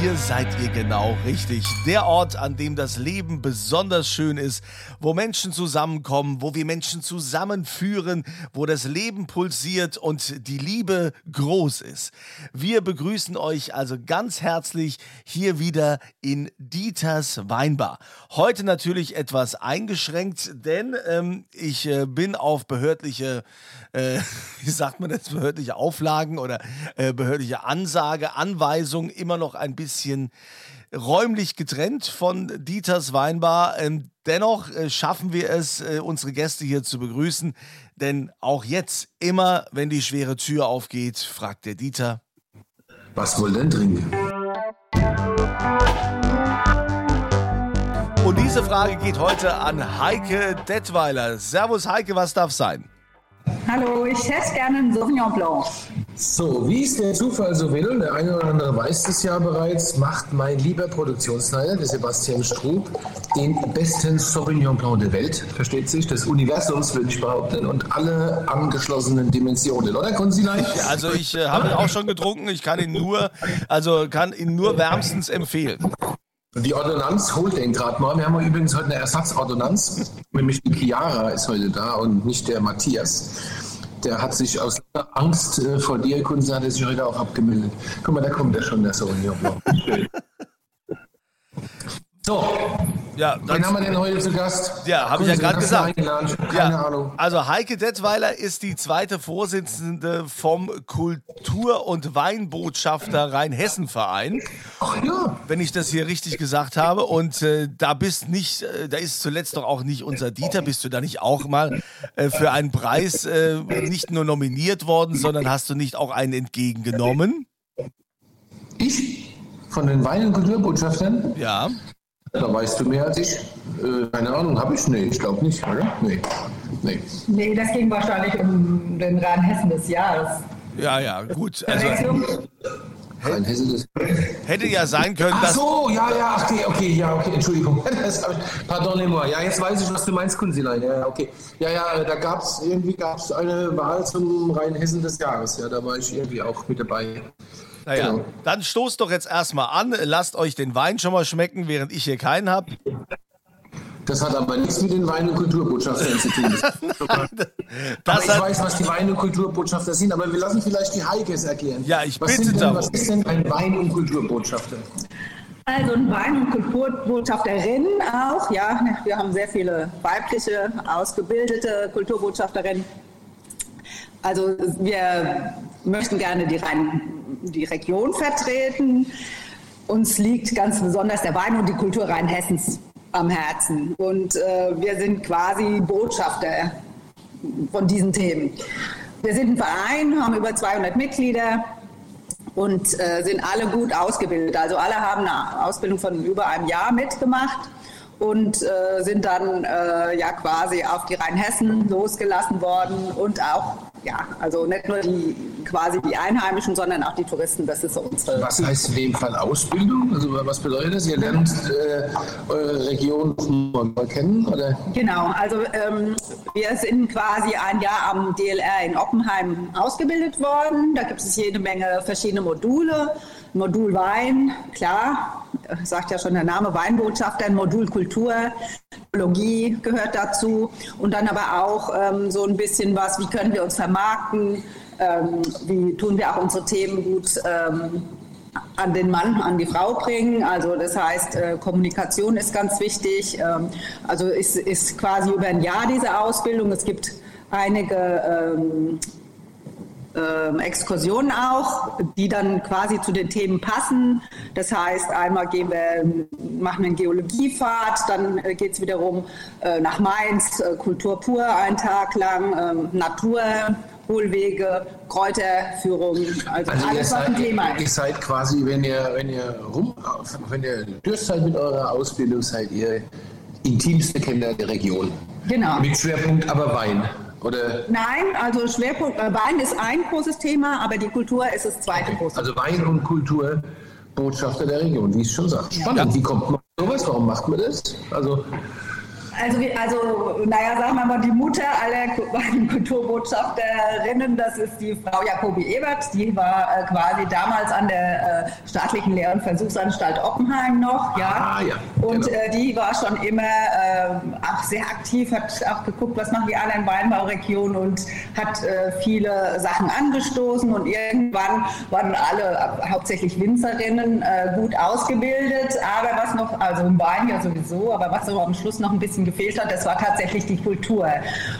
Hier seid ihr genau richtig. Der Ort, an dem das Leben besonders schön ist, wo Menschen zusammenkommen, wo wir Menschen zusammenführen, wo das Leben pulsiert und die Liebe groß ist. Wir begrüßen euch also ganz herzlich hier wieder in Dieters Weinbar. Heute natürlich etwas eingeschränkt, denn ähm, ich äh, bin auf behördliche, äh, wie sagt man das, behördliche Auflagen oder äh, behördliche Ansage, Anweisung immer noch ein bisschen bisschen räumlich getrennt von Dieters Weinbar. Ähm, dennoch äh, schaffen wir es, äh, unsere Gäste hier zu begrüßen. Denn auch jetzt, immer wenn die schwere Tür aufgeht, fragt der Dieter. Was wohl denn trinken? Und diese Frage geht heute an Heike Detweiler. Servus Heike, was darf sein? Hallo, ich hätte gerne einen Sauvignon Blanc. So, wie es der Zufall so will, der eine oder andere weiß das ja bereits, macht mein lieber Produktionsleiter, der Sebastian Strub, den besten Sauvignon Blanc der Welt, versteht sich, des Universums, würde ich behaupten, und alle angeschlossenen Dimensionen, oder Konsilei? Ja, also ich äh, habe ihn auch schon getrunken, ich kann ihn nur, also kann ihn nur wärmstens empfehlen. Die Ordonnanz holt den gerade mal. Wir haben übrigens heute eine Ersatzordonnanz, nämlich die Chiara ist heute da und nicht der Matthias. Der hat sich aus Angst äh, vor dir, Kunze, hat er sich heute auch abgemeldet. Guck mal, da kommt er schon, der Sauvignon Schön. So, ja, wen haben wir denn heute zu Gast? Ja, habe ich ja gerade gesagt. Keine ja, Ahnung. Also Heike Detweiler ist die zweite Vorsitzende vom Kultur- und Weinbotschafter Rheinhessen-Verein. Ach ja. Wenn ich das hier richtig gesagt habe. Und äh, da bist nicht, äh, da ist zuletzt doch auch nicht unser Dieter, bist du da nicht auch mal äh, für einen Preis äh, nicht nur nominiert worden, sondern hast du nicht auch einen entgegengenommen? Ich? Von den Wein- und Kulturbotschaftern? Ja. Da weißt du mehr als ich. Äh, keine Ahnung, habe ich? Nee, ich glaube nicht, oder? Nee. nee. Nee, das ging wahrscheinlich um den Rheinhessen des Jahres. Ja, ja, gut. Also, Rheinhessen des Hätte ja sein können, Ach so, ja, ja, okay, okay, ja, okay, Entschuldigung. Pardonnez-moi. Ja, jetzt weiß ich, was du meinst, Kunzilein. Ja, okay. Ja, ja, da gab es irgendwie gab's eine Wahl zum Rheinhessen des Jahres. Ja, da war ich irgendwie auch mit dabei. Naja, genau. dann stoßt doch jetzt erstmal an, lasst euch den Wein schon mal schmecken, während ich hier keinen habe. Das hat aber nichts mit den Wein- und Kulturbotschaftern zu tun. aber ich weiß, was die Wein- und Kulturbotschafter sind, aber wir lassen vielleicht die Heikes erklären. Ja, ich was bitte denn, darum. Was ist denn ein Wein- und Kulturbotschafter? Also ein Wein- und Kulturbotschafterin auch, ja. Wir haben sehr viele weibliche, ausgebildete Kulturbotschafterinnen. Also wir möchten gerne die, Rhein, die Region vertreten. Uns liegt ganz besonders der Wein und die Kultur Rheinhessens am Herzen. Und äh, wir sind quasi Botschafter von diesen Themen. Wir sind ein Verein, haben über 200 Mitglieder und äh, sind alle gut ausgebildet. Also alle haben eine Ausbildung von über einem Jahr mitgemacht und äh, sind dann äh, ja quasi auf die Rheinhessen losgelassen worden und auch ja, also nicht nur die quasi die Einheimischen, sondern auch die Touristen. Das ist so unsere. Was heißt in dem Fall Ausbildung? Also was bedeutet das? Ihr lernt äh, eure Region mal kennen? Oder? Genau, also ähm, wir sind quasi ein Jahr am DLR in Oppenheim ausgebildet worden. Da gibt es jede Menge verschiedene Module. Modul Wein, klar, sagt ja schon der Name Weinbotschafter, ein Modul Kultur, Biologie gehört dazu und dann aber auch ähm, so ein bisschen was, wie können wir uns vermarkten, ähm, wie tun wir auch unsere Themen gut ähm, an den Mann, an die Frau bringen. Also das heißt, äh, Kommunikation ist ganz wichtig. Ähm, also ist, ist quasi über ein Jahr diese Ausbildung. Es gibt einige ähm, äh, Exkursionen auch, die dann quasi zu den Themen passen. Das heißt, einmal gehen wir, machen wir eine Geologiefahrt, dann äh, geht es wiederum äh, nach Mainz, äh, Kultur pur, einen Tag lang, ähm, Natur, Hohlwege, Kräuterführung, also, Also ihr alles, was ein seid, Thema ihr ist. seid quasi, wenn ihr, wenn ihr rum, wenn ihr durch seid mit eurer Ausbildung, seid ihr intimste Kenner der Region. Genau. Mit Schwerpunkt aber Wein. Oder Nein, also Schwerpunkt, äh, Wein ist ein großes Thema, aber die Kultur ist das zweite große. also Wein und Kultur Botschafter der Region, wie es schon sagt. Spannend. Wie kommt man auf sowas? Warum macht man das? Also Also, also, naja, sagen wir mal, die Mutter aller Kulturbotschafterinnen, das ist die Frau Jakobi Ebert, die war äh, quasi damals an der äh, staatlichen Lehr- und Versuchsanstalt Oppenheim noch, ja. Ah, ja und genau. äh, die war schon immer äh, auch sehr aktiv, hat auch geguckt, was machen die anderen Weinbauregionen und hat äh, viele Sachen angestoßen und irgendwann waren alle, äh, hauptsächlich Winzerinnen, gut ausgebildet, aber was noch, also im Wein ja sowieso, aber was so am Schluss noch ein bisschen gefehlt hat, das war tatsächlich die Kultur.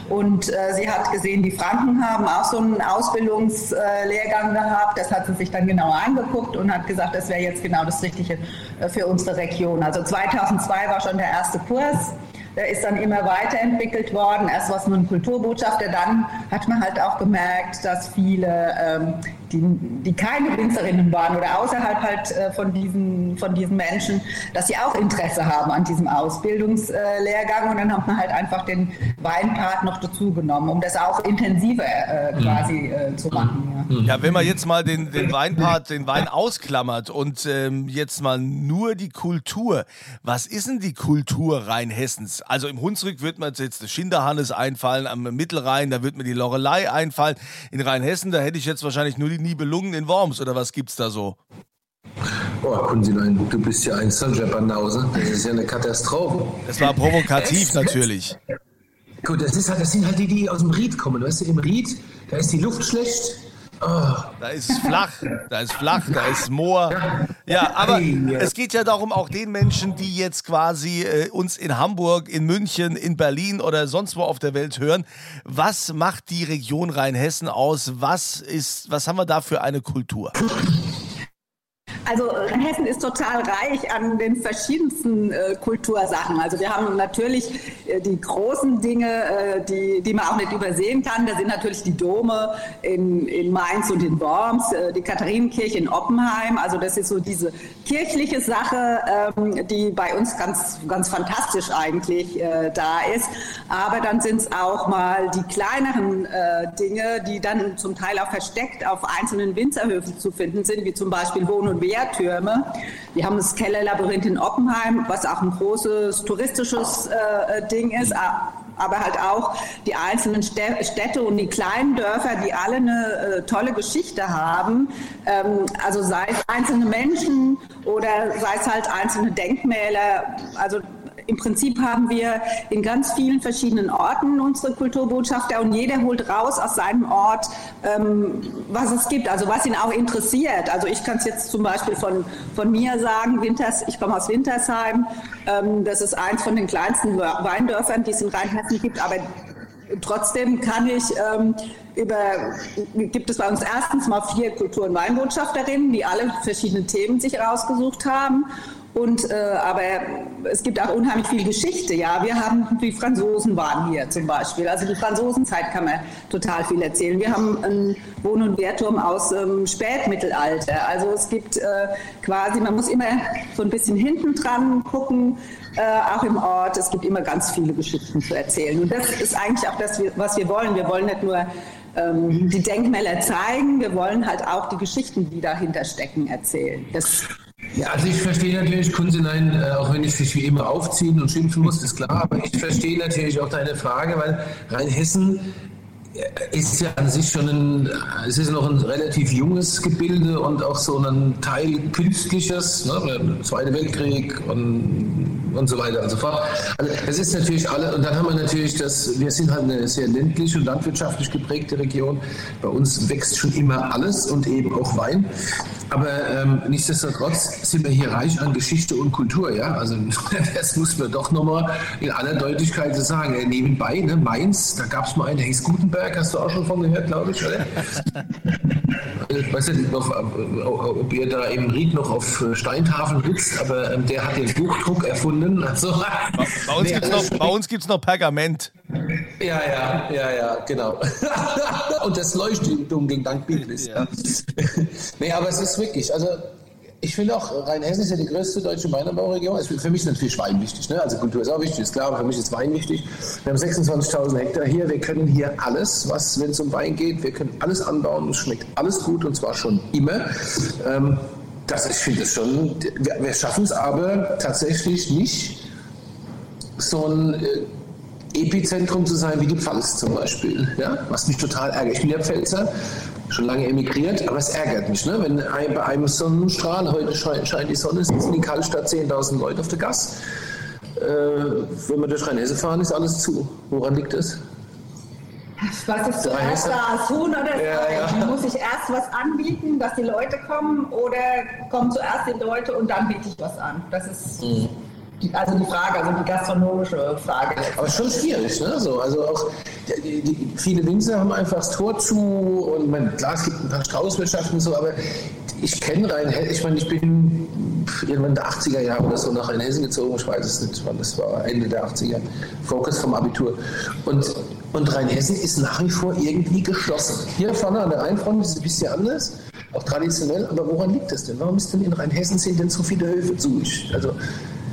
Und äh, sie hat gesehen, die Franken haben auch so einen Ausbildungslehrgang gehabt. Das hat sie sich dann genauer angeguckt und hat gesagt, das wäre jetzt genau das Richtige äh, für unsere Region. Also 2002 war schon der erste Kurs. Der ist dann immer weiterentwickelt worden. Erst war es nur ein Kulturbotschafter, dann hat man halt auch gemerkt, dass viele, ähm, die, die keine Winzerinnen waren oder außerhalb halt äh, von, diesen, von diesen Menschen, dass sie auch Interesse haben an diesem Ausbildungslehrgang. Und dann hat man halt einfach den Weinpart noch dazu genommen, um das auch intensiver äh, quasi äh, zu machen. Ja. ja. wenn man jetzt mal den, den Weinpart, den Wein ausklammert und ähm, jetzt mal nur die Kultur. Was ist denn die Kultur Rheinhessens? Also im Hunsrück wird mir jetzt das Schinderhannes einfallen, am Mittelrhein, da wird mir die Lorelei einfallen. In Rheinhessen, da hätte ich jetzt wahrscheinlich nur die Nibelungen in Worms oder was gibt's da so? Oh, Kunzilein, du bist ja ein Sonja-Banause. Das ist ja eine Katastrophe. Das war provokativ natürlich. Gut, das, ist halt, das sind halt die, die aus dem Ried kommen. Weißt du, im Ried, da ist die Luft schlecht, da ist es flach, da ist flach, da ist Moor. Ja, aber es geht ja darum, auch den Menschen, die jetzt quasi äh, uns in Hamburg, in München, in Berlin oder sonst wo auf der Welt hören. Was macht die Region Rheinhessen aus? Was ist, was haben wir da für eine Kultur? Also Hessen ist total reich an den verschiedensten äh, Kultursachen. Also wir haben natürlich äh, die großen Dinge, äh, die, die man auch nicht übersehen kann. Da sind natürlich die Dome in, in Mainz und in Worms, äh, die Katharinenkirche in Oppenheim. Also das ist so diese kirchliche Sache, ähm, die bei uns ganz, ganz fantastisch eigentlich äh, da ist. Aber dann sind es auch mal die kleineren äh, Dinge, die dann zum Teil auch versteckt auf einzelnen Winzerhöfen zu finden sind, wie zum Beispiel Wohn- und Wehr Wehrtürme. Wir haben das Kellerlabyrinth in Oppenheim, was auch ein großes touristisches äh, Ding ist, aber halt auch die einzelnen Städte und die kleinen Dörfer, die alle eine äh, tolle Geschichte haben. Ähm, also sei es einzelne Menschen oder sei es halt einzelne Denkmäler. Also im Prinzip haben wir in ganz vielen verschiedenen Orten unsere Kulturbotschafter und jeder holt raus aus seinem Ort, ähm, was es gibt, also was ihn auch interessiert. Also ich kann es jetzt zum Beispiel von, von mir sagen, Winters, ich komme aus Wintersheim, ähm, das ist eins von den kleinsten Weindörfern, die es in Rheinhessen gibt, aber Trotzdem kann ich ähm, über, gibt es bei uns erstens mal vier Kultur- und Weinbotschafterinnen, die alle verschiedene Themen sich rausgesucht haben. Und, äh, aber es gibt auch unheimlich viel Geschichte. Ja, wir haben, die Franzosen waren hier zum Beispiel. Also die Franzosenzeit kann man total viel erzählen. Wir haben einen Wohn- und Wehrturm aus ähm, Spätmittelalter. Also es gibt äh, quasi, man muss immer so ein bisschen hinten dran gucken, äh, auch im Ort. Es gibt immer ganz viele Geschichten zu erzählen. Und das ist eigentlich auch das, was wir wollen. Wir wollen nicht nur ähm, die Denkmäler zeigen, wir wollen halt auch die Geschichten, die dahinter stecken, erzählen. Das ja, also ich verstehe natürlich Kunzilein, äh, auch wenn ich dich wie immer aufziehen und schimpfen muss, ist klar, aber ich verstehe natürlich auch deine Frage, weil Rheinhessen ist ja an sich schon ein, es ist noch ein relativ junges Gebilde und auch so ein Teil künstliches, ne, Zweiter Weltkrieg und, und so weiter und so fort. Also es ist natürlich alle, und dann haben wir natürlich das, wir sind halt eine sehr ländliche und landwirtschaftlich geprägte Region. Bei uns wächst schon immer alles und eben auch Wein. Aber ähm, nichtsdestotrotz sind wir hier reich an Geschichte und Kultur, ja. Also das muss man doch nochmal in aller Deutlichkeit sagen. Nebenbei, ne, Mainz, da gab es mal einen, der hieß Gutenberg, hast du auch schon von gehört, glaube ich, oder? ich weiß nicht, noch, ob ihr da im Ried noch auf Steintafeln sitzt, aber ähm, der hat den Buchdruck erfunden. Also, bei, uns nee, gibt es noch, noch Pergament. Ja, ja, ja, ja, genau. Und das leuchtet im Dunkeln dank Biblis. Ja. nee, aber es ist wirklich, also ich finde auch, Rheinhessen ist ja die größte deutsche Weinanbauregion. Also für mich ist natürlich Wein wichtig. Ne? Also Kultur ist auch wichtig, ist klar, aber für mich ist Wein wichtig. Wir haben 26.000 Hektar hier. Wir können hier alles, was, wenn es um Wein geht, wir können alles anbauen. Es schmeckt alles gut und zwar schon immer. Ähm, das, ich finde es schon, wir, wir schaffen es aber tatsächlich nicht, so ein äh, Epizentrum zu sein wie die Pfalz zum Beispiel. Ja? Was mich total ärgert. Ich bin ja Pfälzer, schon lange emigriert, aber es ärgert mich. Ne? Wenn ein, bei einem Sonnenstrahl, heute scheint, scheint die Sonne, sitzen in Kaltstadt 10.000 Leute auf der Gas. Äh, wenn wir durch Rheinhesse fahren, ist alles zu. Woran liegt das? Was ist zuerst da, das Huhn oder das ja, ja. Muss ich erst was anbieten, dass die Leute kommen oder kommen zuerst die Leute und dann biete ich was an? Das ist mhm. Die, also die Frage, also die gastronomische Frage. Aber schon schwierig, ne? So, also auch die, die, viele Winzer haben einfach das Tor zu und man, klar, es gibt ein paar Straußwirtschaften und so, aber ich kenne Rheinhessen, ich meine, ich bin irgendwann in der 80er Jahre oder so nach Rheinhessen gezogen, ich weiß es nicht, wann das war, Ende der 80er, Fokus vom Abitur. Und und Rheinhessen ist nach wie vor irgendwie geschlossen. Hier vorne an der Rheinfront ist es ein bisschen anders, auch traditionell, aber woran liegt das denn? Warum ist denn in Rheinhessen sind denn so viele Höfe zu? Also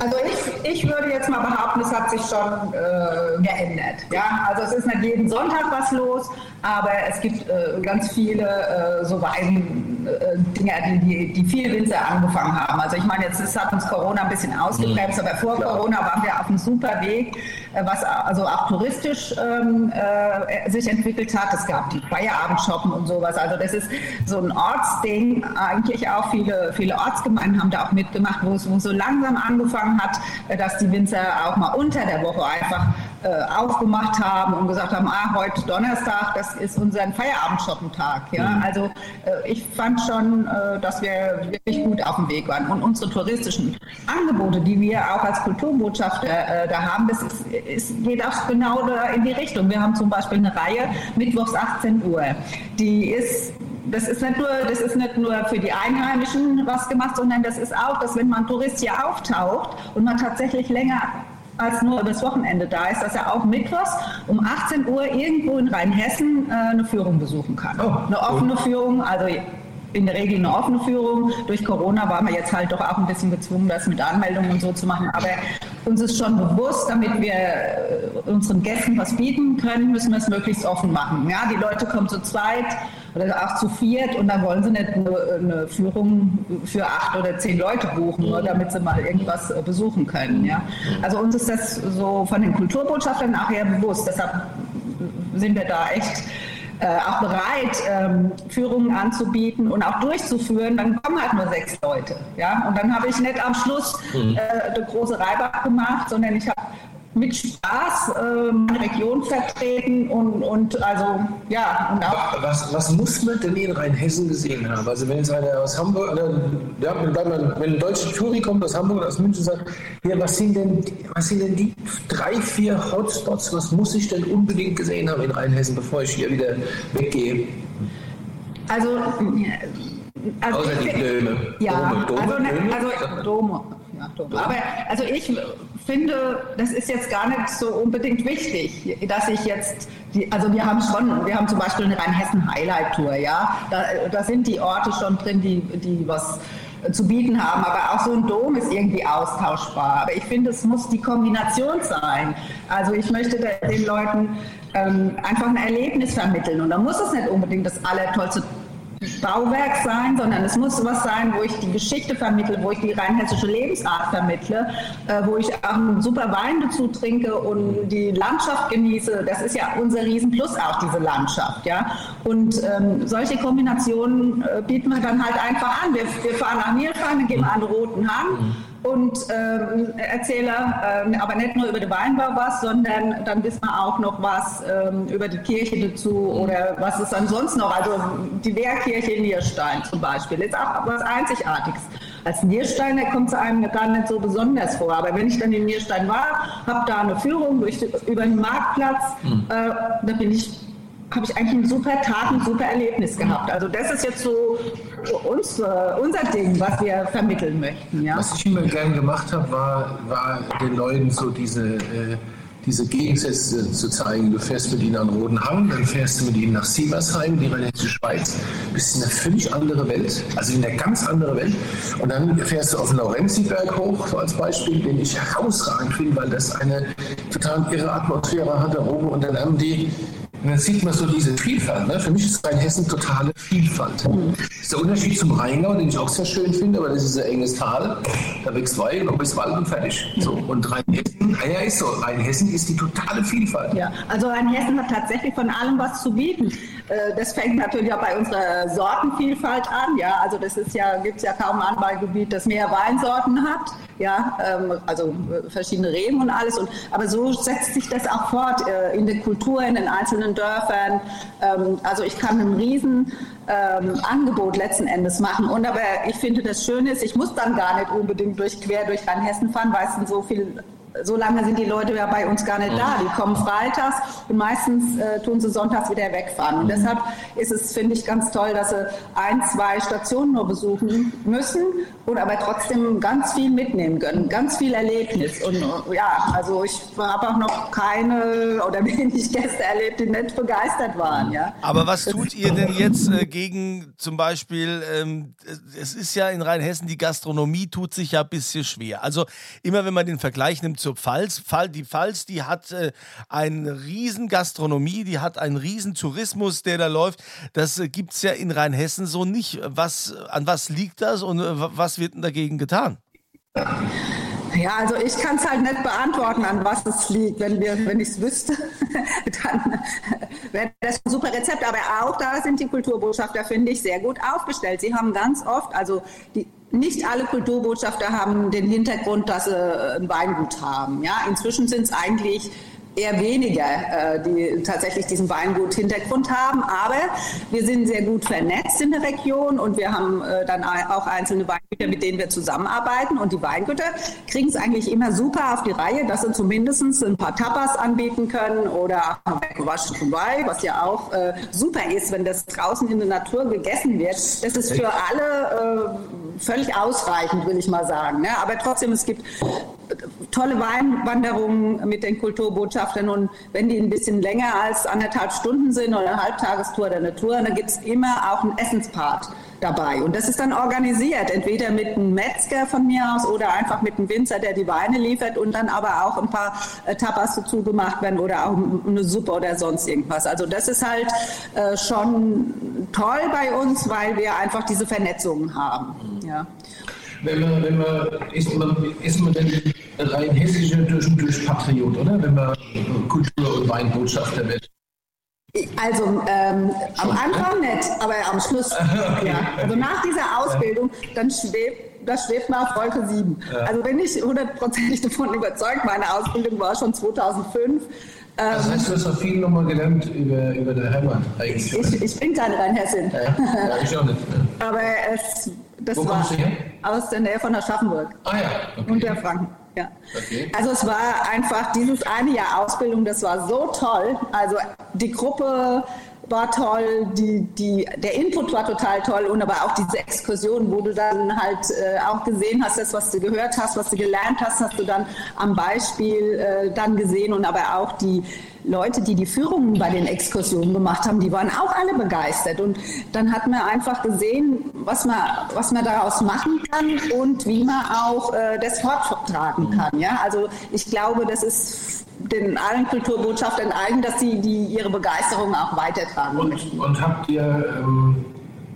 ich, ich würde jetzt mal behaupten, es hat sich schon äh, geändert. Ja? Also es ist nicht jeden Sonntag was los, aber es gibt äh, ganz viele äh, so Weisen, äh, Dinge, die, die, die viel Winzer angefangen haben. Also ich meine, jetzt ist, hat uns Corona ein bisschen ausgebremst, mhm. aber vor Klar. Corona waren wir auf einem super Weg, äh, was also auch touristisch ähm, äh, sich entwickelt hat. Es gab die Feierabendshoppen und sowas. Also das ist so ein Ortsding. Eigentlich auch viele, viele Ortsgemeinden haben da auch mitgemacht, wo es, so langsam angefangen hat, dass die Winzer auch mal unter der Woche einfach aufgemacht haben und gesagt haben, ah, heute Donnerstag, das ist unser Feierabendshoppentag. Ja? Mhm. Also äh, ich fand schon, äh, dass wir wirklich gut auf dem Weg waren. Und unsere touristischen Angebote, die wir auch als Kulturbotschafter äh, da haben, das ist, ist, geht auch genau in die Richtung. Wir haben zum Beispiel eine Reihe mittwochs 18 Uhr. Die ist das ist nicht nur, das ist nicht nur für die Einheimischen was gemacht, sondern das ist auch, dass wenn man Tourist hier auftaucht und man tatsächlich länger als nur das Wochenende da ist, dass er auch mittwochs um 18 Uhr irgendwo in Rheinhessen äh, eine Führung besuchen kann. Oh, eine offene cool. Führung, also in der Regel eine offene Führung. Durch Corona waren wir jetzt halt doch auch ein bisschen gezwungen, das mit Anmeldungen und so zu machen. Aber uns ist schon bewusst, damit wir äh, unseren Gästen was bieten können, müssen wir es möglichst offen machen. Ja, die Leute kommen zu zweit oder auch zu viert und dann wollen sie nicht eine, eine Führung für acht oder zehn Leute buchen, nur damit sie mal irgendwas äh, besuchen können. Ja. Also uns ist das so von den Kulturbotschaftern nachher bewusst. Deshalb sind wir da echt äh, auch bereit, ähm, Führungen anzubieten und auch durchzuführen, dann kommen halt nur sechs Leute. Ja? Und dann habe ich nicht am Schluss mhm. äh, eine große Reibach gemacht, sondern ich habe mit Spaß äh, meine Region vertreten und, und also ja und auch was, was muss man denn in Rheinhessen gesehen haben? Also wenn jetzt einer aus Hamburg, oder, ja, wenn, wenn ein deutscher Touri kommt aus Hamburg oder aus München sagt, ja, was sind denn was sind denn die drei, vier Hotspots, was muss ich denn unbedingt gesehen haben in Rheinhessen, bevor ich hier wieder weggehe? Also, also Außer die Döme. Ja, Dome, Dome, also, Dome? also Dome. Dome. Aber also ich finde, das ist jetzt gar nicht so unbedingt wichtig, dass ich jetzt, die, also wir haben schon, wir haben zum Beispiel eine Rheinhessen-Highlight-Tour, ja, da, da, sind die Orte schon drin, die, die was zu bieten haben, aber auch so ein Dom ist irgendwie austauschbar. Aber ich finde, es muss die Kombination sein. Also ich möchte den Leuten ähm, einfach ein Erlebnis vermitteln und da muss es nicht unbedingt das Allertollste Bauwerk sein, sondern es muss was sein, wo ich die Geschichte vermittle, wo ich die rheinhessische Lebensart vermittle, äh, wo ich auch einen super Wein dazu trinke und die Landschaft genieße. Das ist ja unser Riesenplus auch, diese Landschaft. Ja? Und ähm, solche Kombinationen äh, bieten wir dann halt einfach an. Wir, wir fahren nach Nilfheim, wir gehen an den Roten Hang und ähm, erzähle ähm, aber nicht nur über den Weinbau was, sondern dann wissen wir auch noch was ähm, über die Kirche dazu oder was ist ansonsten noch. Also die Wehrkirche in Nierstein zum Beispiel ist auch was Einzigartiges. Als Niersteiner kommt es einem gar nicht so besonders vor, aber wenn ich dann in Nierstein war, habe da eine Führung durch, über den Marktplatz, mhm. äh, da bin ich habe ich eigentlich einen super Tag, ein super Erlebnis gehabt. Also das ist jetzt so uns, unser Ding, was wir vermitteln möchten. Ja? Was ich immer gern gemacht habe, war, war den Leuten so diese, äh, diese Gegensätze zu zeigen. Du fährst mit ihnen an Rodenhang, dann fährst du mit ihnen nach Siebersheim, die rheinische Schweiz, bist in eine völlig andere Welt, also in eine ganz andere Welt. Und dann fährst du auf den Laurenziberg hoch, so als Beispiel, den ich herausragend finde, weil das eine total irre Atmosphäre hat da oben. Und dann haben die Und dann sieht man so diese Vielfalt. Ne? Für mich ist Rheinhessen totale Vielfalt. Das ist der Unterschied zum Rheingau, den ich auch sehr schön finde, aber das ist ein enges Tal. Da wächst Wein, noch bis Wald und fertig. Mhm. So. Und Rheinhessen, ja, ist so. Rheinhessen ist die totale Vielfalt. Ja, also Rheinhessen hat tatsächlich von allem was zu bieten. Äh, das fängt natürlich auch bei unserer Sortenvielfalt an. Ja, also das ist ja, gibt es ja kaum ein Anbaugebiet, das mehr Weinsorten hat. Ja, ähm, also äh, verschiedene Reben und alles. Und, aber so setzt sich das auch fort äh, in der Kultur, in den einzelnen Dörfern. Ähm, also ich kann ein riesen ähm, Angebot letzten Endes machen. Und aber ich finde das Schöne ist, ich muss dann gar nicht unbedingt durch quer durch Rheinhessen fahren, weil es sind so viel so lange sind die Leute ja bei uns gar nicht da. Die kommen freitags und meistens äh, tun sie sonntags wieder wegfahren. Und mhm. deshalb ist es, finde ich, ganz toll, dass sie ein, zwei Stationen nur besuchen müssen und aber trotzdem ganz viel mitnehmen können, ganz viel Erlebnis. Und äh, ja, also ich habe auch noch keine oder wenig Gäste erlebt, die nicht begeistert waren. Ja. Aber was tut ihr denn jetzt äh, gegen zum Beispiel, ähm, es ist ja in Rheinhessen, die Gastronomie tut sich ja ein bisschen schwer. Also immer wenn man den Vergleich nimmt zur Pfalz. Die Pfalz, die hat äh, eine riesen Gastronomie, die hat einen riesen Tourismus, der da läuft. Das äh, gibt es ja in Rheinhessen so nicht. Was, an was liegt das und äh, was wird denn dagegen getan? Ja, also ich kann es halt nicht beantworten, an was es liegt. Wenn, wenn ich es wüsste, dann wäre das ein super Rezept. Aber auch da sind die Kulturbotschafter, finde ich, sehr gut aufgestellt. Sie haben ganz oft, also die, nicht alle Kulturbotschafter haben den Hintergrund, dass sie ein Weingut haben. Ja, inzwischen sind es eigentlich eher weniger, äh, die tatsächlich diesen Weingut-Hintergrund haben. Aber wir sind sehr gut vernetzt in der Region und wir haben äh, dann auch einzelne Weingüter, mit denen wir zusammenarbeiten. Und die Weingüter kriegen es eigentlich immer super auf die Reihe, dass sie zumindest ein paar Tapas anbieten können oder Wein, was ja auch äh, super ist, wenn das draußen in der Natur gegessen wird. Das ist für alle äh, völlig ausreichend, will ich mal sagen. Ne? Aber trotzdem, es gibt tolle Weinwanderungen mit den Kulturbotschaftern und wenn die ein bisschen länger als anderthalb Stunden sind oder eine Halbtagestour oder eine Tour, dann gibt es immer auch einen Essenspart dabei. Und das ist dann organisiert, entweder mit einem Metzger von mir aus oder einfach mit einem Winzer, der die Weine liefert und dann aber auch ein paar äh, Tapas dazu gemacht werden oder auch eine Suppe oder sonst irgendwas. Also das ist halt äh, schon toll bei uns, weil wir einfach diese Vernetzungen haben. Ja wenn man, wenn man, ist man, ist man denn rein hessischer durch durch Patriot, oder? Wenn man Kultur- und Weinbotschafter wird. Also ähm, am Anfang nicht, aber am Schluss. okay. ja. Also nach dieser Ausbildung, dann schwebt, das schwebt man auf Wolke 7. Ja. Also bin ich hundertprozentig davon überzeugt, meine Ausbildung war schon 2005. Das heißt, du hast auch viel nochmal gelernt über, über deine Heimat eigentlich. Ich, ich bin keine Rheinhessin. Ja, ja, ich auch nicht. Ja. Aber es, das Wo war aus der Nähe von Aschaffenburg. Ah ja. Okay. Und der Franken. Ja. Okay. Also es war einfach dieses eine Jahr Ausbildung, das war so toll. Also die Gruppe war toll, die, die, der Input war total toll und aber auch diese Exkursion, wo du dann halt äh, auch gesehen hast, das, was du gehört hast, was du gelernt hast, hast du dann am Beispiel äh, dann gesehen und aber auch die Leute, die die Führungen bei den Exkursionen gemacht haben, die waren auch alle begeistert und dann hat man einfach gesehen, was man, was man daraus machen kann und wie man auch äh, das forttragen kann. Ja? Also ich glaube, das ist den allen Kulturbotschaftern eigen, dass sie die, ihre Begeisterung auch weitertragen und. Und habt ihr ähm,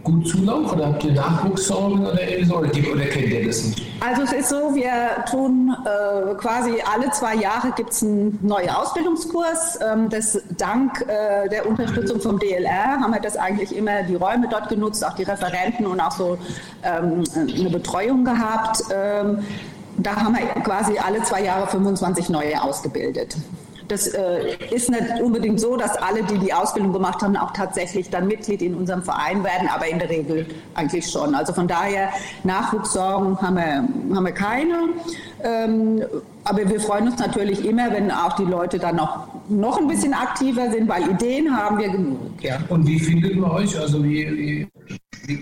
gut Zulauf oder habt ihr Nachwuchssorgen oder so? Oder, oder kennt ihr das nicht? Also es ist so, wir tun äh, quasi alle zwei Jahre gibt es einen neuen Ausbildungskurs. Ähm, das dank äh, der Unterstützung vom DLR haben wir das eigentlich immer die Räume dort genutzt, auch die Referenten und auch so ähm, eine Betreuung gehabt. Ähm, da haben wir quasi alle zwei Jahre 25 neue ausgebildet. Das äh, ist nicht unbedingt so, dass alle, die die Ausbildung gemacht haben, auch tatsächlich dann Mitglied in unserem Verein werden, aber in der Regel eigentlich schon. Also von daher Nachwuchssorgen haben wir, haben wir keine. Ähm, aber wir freuen uns natürlich immer, wenn auch die Leute dann noch, noch ein bisschen aktiver sind, weil Ideen haben wir genug. Ja. Und wie findet man euch? Also wie, wie,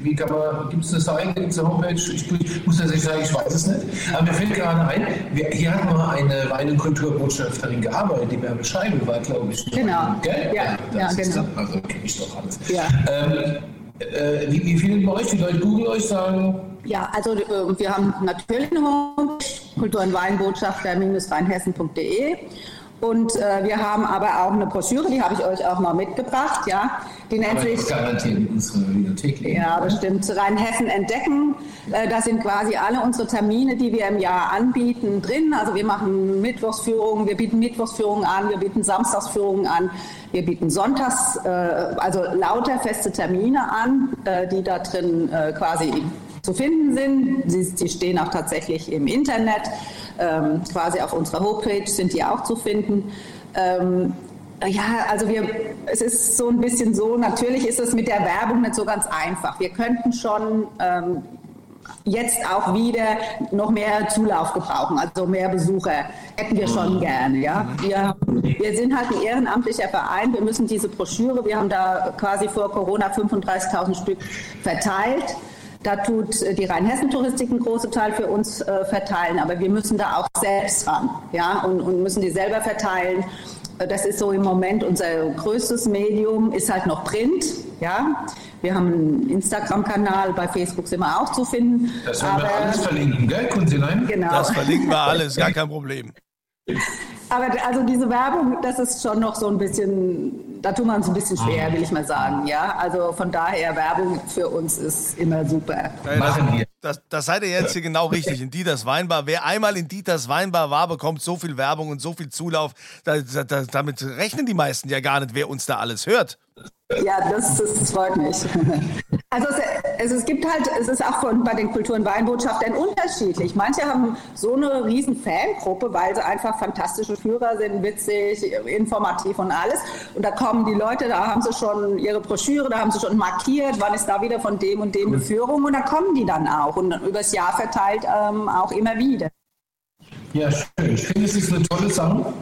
wie kann man, gibt es eine Seite, gibt es eine Homepage? Ich, ich muss tatsächlich sagen, ich weiß es nicht. Aber mir fällt gerade ein, wir, hier hat mal eine reine Kulturbotschafterin gearbeitet, die Bärbel Scheibe war, glaube ich. Genau. Gell? Ja, ja, genau. Das, also kenne ich doch alles. Ja. Ähm, äh, wie, wie findet man euch? Die Leute googeln euch, sagen... Ja, also äh, wir haben natürlich eine Homepage, Kultur- und Weinbotschafter-rheinhessen.de Und äh, wir haben aber auch eine Broschüre, die habe ich euch auch mal mitgebracht, ja. Die nennt sich. Garantiert in unserer Bibliothek. Ja, das stimmt. Rheinhessen entdecken. Äh, da sind quasi alle unsere Termine, die wir im Jahr anbieten, drin. Also wir machen Mittwochsführungen, wir bieten Mittwochsführungen an, wir bieten Samstagsführungen an, wir bieten Sonntags, äh, also lauter feste Termine an, äh, die da drin äh, quasi zu finden sind. Sie, die stehen auch tatsächlich im Internet, ähm, quasi auf unserer Homepage sind die auch zu finden. Ähm, ja, also wir, es ist so ein bisschen so, natürlich ist es mit der Werbung nicht so ganz einfach. Wir könnten schon ähm, jetzt auch wieder noch mehr Zulauf gebrauchen, also mehr Besucher hätten wir schon gerne. Ja? Wir, wir sind halt ein ehrenamtlicher Verein, wir müssen diese Broschüre, wir haben da quasi vor Corona 35.000 Stück verteilt. Da tut äh, die Rheinhessen-Touristik einen großen Teil für uns äh, verteilen, aber wir müssen da auch selbst ran ja, und, und müssen die selber verteilen. Äh, das ist so im Moment unser größtes Medium, ist halt noch Print. Ja. Wir haben einen Instagram-Kanal, bei Facebook sind wir auch zu finden. Das werden wir alles verlinken, gell, Kunzilein? Genau. Das verlinken wir alles, gar kein Problem. Aber also diese Werbung, das ist schon noch so ein bisschen, da tun wir uns ein bisschen schwer, will ich mal sagen. Ja, also von daher Werbung für uns ist immer super. Machen wir. Das, das seid ihr jetzt hier genau richtig in Dieters Weinbar. Wer einmal in Dieters Weinbar war, bekommt so viel Werbung und so viel Zulauf. Da, da, damit rechnen die meisten ja gar nicht, wer uns da alles hört. Ja, das, das freut mich. Also es, es, gibt halt, es ist auch von, bei den Kultur- und Weinbotschaftern unterschiedlich. Manche haben so eine riesen Fangruppe, weil sie einfach fantastische Führer sind, witzig, informativ und alles. Und da kommen die Leute, da haben sie schon ihre Broschüre, da haben sie schon markiert, wann ist da wieder von dem und dem eine Führung und da kommen die dann auch und übers Jahr verteilt ähm, auch immer wieder. Ja, schön. Ich finde, es ist eine tolle Sache.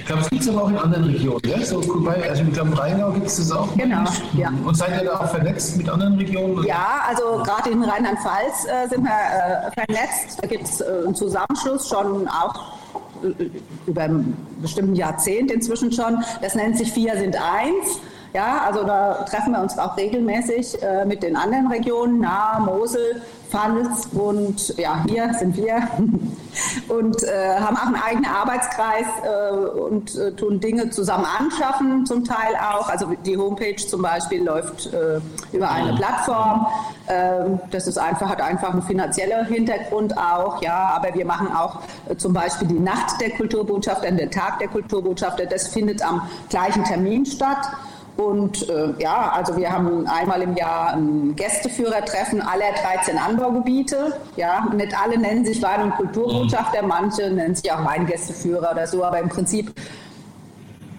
Ich glaube, es gibt es aber auch in anderen Regionen. Ja? So, also ich glaube, Rheingau gibt es das auch. Genau, ja. Und seid ihr da auch vernetzt mit anderen Regionen? Ja, also gerade in Rheinland-Pfalz äh, sind wir äh, vernetzt. Da gibt es äh, einen Zusammenschluss schon auch äh, über ein bestimmten Jahrzehnt inzwischen schon. Das nennt sich Vier sind eins. Ja, also da treffen wir uns auch regelmäßig äh, mit den anderen Regionen, Nahe, Mosel, Pfalz und ja, hier sind wir und äh, haben auch einen eigenen Arbeitskreis äh, und äh, tun Dinge zusammen anschaffen, zum Teil auch. Also die Homepage zum Beispiel läuft äh, über eine Plattform. Ähm, das ist einfach, hat einfach einen finanziellen Hintergrund auch, ja, aber wir machen auch äh, zum Beispiel die Nacht der Kulturbotschafter, der Tag der Kulturbotschafter, das findet am gleichen Termin statt. Und äh, ja, also wir haben einmal im Jahr ein Gästeführertreffen aller 13 Anbaugebiete. Ja, nicht alle nennen sich Wein- und Kulturbotschafter, manche nennen sich auch Weingästeführer oder so, aber im Prinzip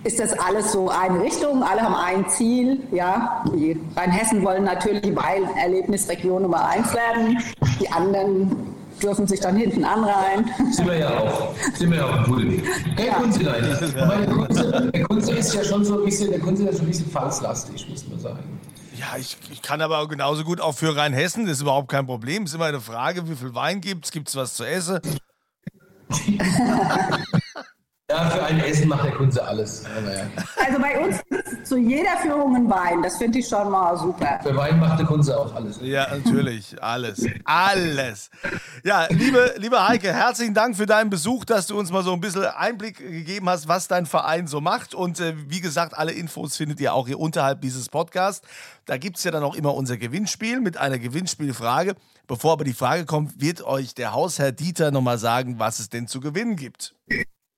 ist das alles so eine Richtung, alle haben ein Ziel. Ja, die Rheinhessen wollen natürlich Weinerlebnisregion Nummer eins werden, die anderen dürfen sich dann hinten anreihen. Sind wir ja auch. Sind wir ja auch cool. Herr ja. Kunze, der Kunze ist ja schon so ein bisschen, der Kunze ist schon ein bisschen falslastig, muss man sagen. Ja, ich, ich, kann aber auch genauso gut auch für Rheinhessen, das ist überhaupt kein Problem. Es ist immer eine Frage, wie viel Wein gibt es, gibt es was zu essen? Ja, für ein Essen macht der Kunze alles. Also bei uns zu jeder Führung ein Wein. Das finde ich schon mal super. Für Wein macht der Kunze auch alles. Ja, natürlich. Alles. Alles. Ja, liebe, liebe Heike, herzlichen Dank für deinen Besuch, dass du uns mal so ein bisschen Einblick gegeben hast, was dein Verein so macht. Und äh, wie gesagt, alle Infos findet ihr auch hier unterhalb dieses Podcasts. Da gibt es ja dann auch immer unser Gewinnspiel mit einer Gewinnspielfrage. Bevor aber die Frage kommt, wird euch der Hausherr Dieter nochmal sagen, was es denn zu gewinnen gibt.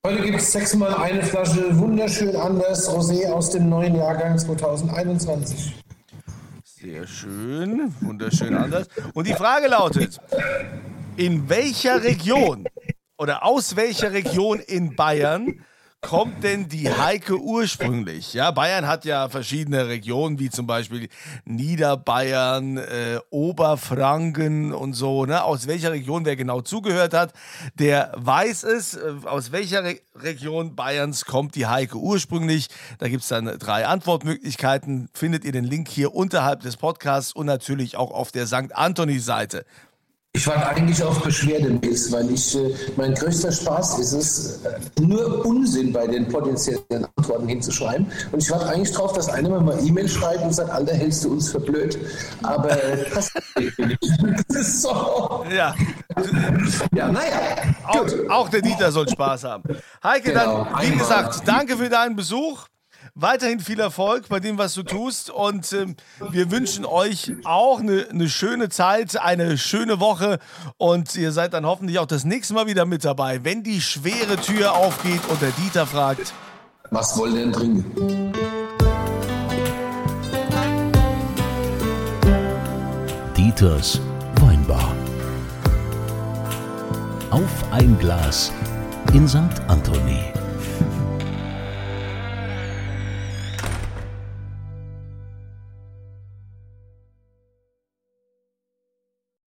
Heute gibt es sechsmal eine Flasche wunderschön anders Rosé aus dem neuen Jahrgang 2021. Sehr schön, wunderschön anders. Und die Frage lautet: In welcher Region oder aus welcher Region in Bayern kommt denn die Heike ursprünglich? Ja, Bayern hat ja verschiedene Regionen, wie zum Beispiel Niederbayern, äh, Oberfranken und so. Ne? Aus welcher Region wer genau zugehört hat, der weiß es. Äh, aus welcher Re Region Bayerns kommt die Heike ursprünglich? Da gibt es dann drei Antwortmöglichkeiten. Findet ihr den Link hier unterhalb des Podcasts und natürlich auch auf der St. Anthony-Seite. Ich warte eigentlich auf Beschwerdemails, weil ich, äh, mein größter Spaß ist es, äh, nur Unsinn bei den potenziellen Antworten hinzuschreiben. Und ich warte eigentlich darauf, dass einer mal E-Mail schreibt und sagt, Alter, hältst du uns für blöd? Aber das, das ist so. Ja, ja, naja. Auch, auch, der Dieter soll Spaß haben. Heike, genau. dann, wie gesagt, danke für deinen Besuch. Weiterhin viel Erfolg bei dem, was du tust. Und ähm, wir wünschen euch auch eine, eine schöne Zeit, eine schöne Woche. Und ihr seid dann hoffentlich auch das nächste Mal wieder mit dabei, wenn die schwere Tür aufgeht und der Dieter fragt: Was wollen denn trinken? Dieters Weinbar. Auf ein Glas in St. Anthony.